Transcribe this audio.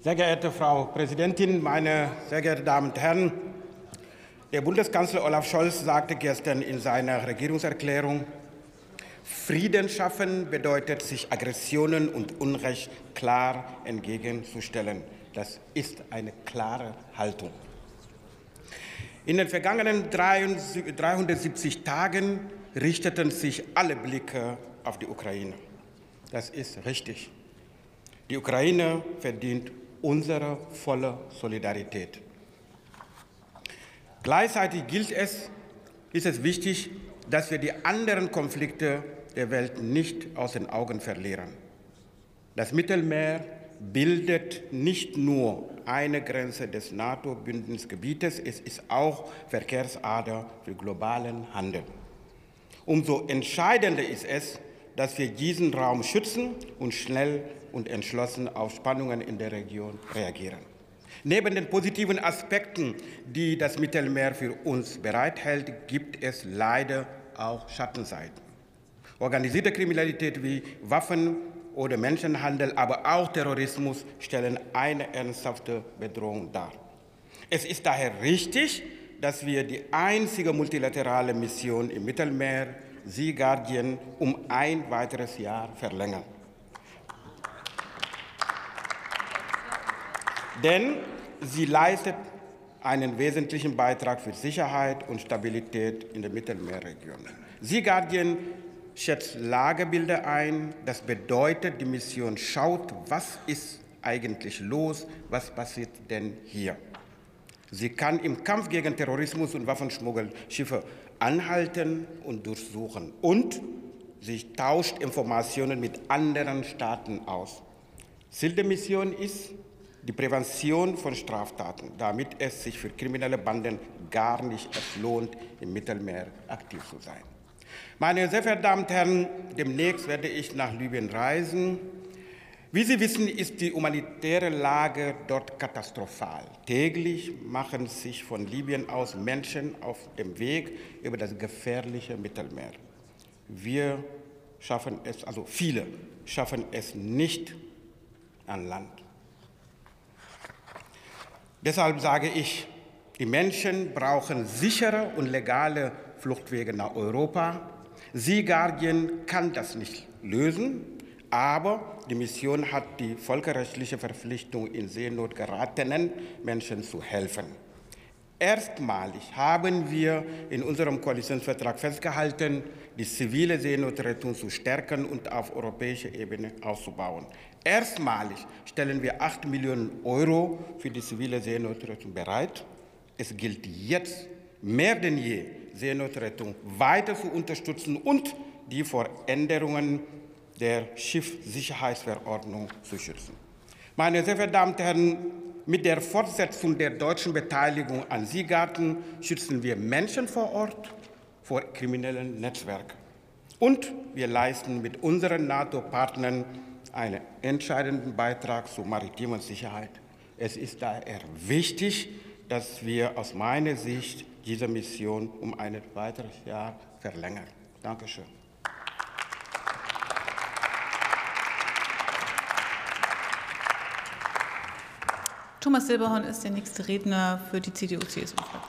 Sehr geehrte Frau Präsidentin, meine sehr geehrten Damen und Herren! Der Bundeskanzler Olaf Scholz sagte gestern in seiner Regierungserklärung, Frieden schaffen bedeutet, sich Aggressionen und Unrecht klar entgegenzustellen. Das ist eine klare Haltung. In den vergangenen 370 Tagen richteten sich alle Blicke auf die Ukraine. Das ist richtig. Die Ukraine verdient unsere volle Solidarität. Gleichzeitig gilt es, ist es wichtig, dass wir die anderen Konflikte der Welt nicht aus den Augen verlieren. Das Mittelmeer bildet nicht nur eine Grenze des NATO-Bündnisgebietes, es ist auch Verkehrsader für globalen Handel. Umso entscheidender ist es, dass wir diesen Raum schützen und schnell und entschlossen auf Spannungen in der Region reagieren. Neben den positiven Aspekten, die das Mittelmeer für uns bereithält, gibt es leider auch Schattenseiten. Organisierte Kriminalität wie Waffen oder Menschenhandel, aber auch Terrorismus stellen eine ernsthafte Bedrohung dar. Es ist daher richtig, dass wir die einzige multilaterale Mission im Mittelmeer, Sea Guardian, um ein weiteres Jahr verlängern. Denn sie leistet einen wesentlichen Beitrag für Sicherheit und Stabilität in der Mittelmeerregion. Sea Guardian schätzt Lagebilder ein. Das bedeutet, die Mission schaut, was ist eigentlich los, was passiert denn hier. Sie kann im Kampf gegen Terrorismus und Waffenschmuggel Schiffe anhalten und durchsuchen. Und sie tauscht Informationen mit anderen Staaten aus. Ziel der Mission ist die Prävention von Straftaten, damit es sich für kriminelle Banden gar nicht lohnt, im Mittelmeer aktiv zu sein. Meine sehr verehrten Damen und Herren, demnächst werde ich nach Libyen reisen. Wie Sie wissen, ist die humanitäre Lage dort katastrophal. Täglich machen sich von Libyen aus Menschen auf dem Weg über das gefährliche Mittelmeer. Wir schaffen es, also viele schaffen es nicht an Land. Deshalb sage ich, die Menschen brauchen sichere und legale Fluchtwege nach Europa. Sea Guardian kann das nicht lösen, aber die Mission hat die völkerrechtliche Verpflichtung, in Seenot geratenen Menschen zu helfen. Erstmalig haben wir in unserem Koalitionsvertrag festgehalten, die zivile Seenotrettung zu stärken und auf europäischer Ebene auszubauen. Erstmalig stellen wir 8 Millionen Euro für die zivile Seenotrettung bereit. Es gilt jetzt mehr denn je, Seenotrettung weiter zu unterstützen und die vor Änderungen der Schiffssicherheitsverordnung zu schützen. Meine sehr verehrten Damen und Herren, mit der Fortsetzung der deutschen Beteiligung an Seegarten schützen wir Menschen vor Ort vor kriminellen Netzwerken. Und wir leisten mit unseren NATO-Partnern einen entscheidenden Beitrag zur maritimen Sicherheit. Es ist daher wichtig, dass wir aus meiner Sicht diese Mission um ein weiteres Jahr verlängern. Dankeschön. Thomas Silberhorn ist der nächste Redner für die CDU-CSU-Fraktion.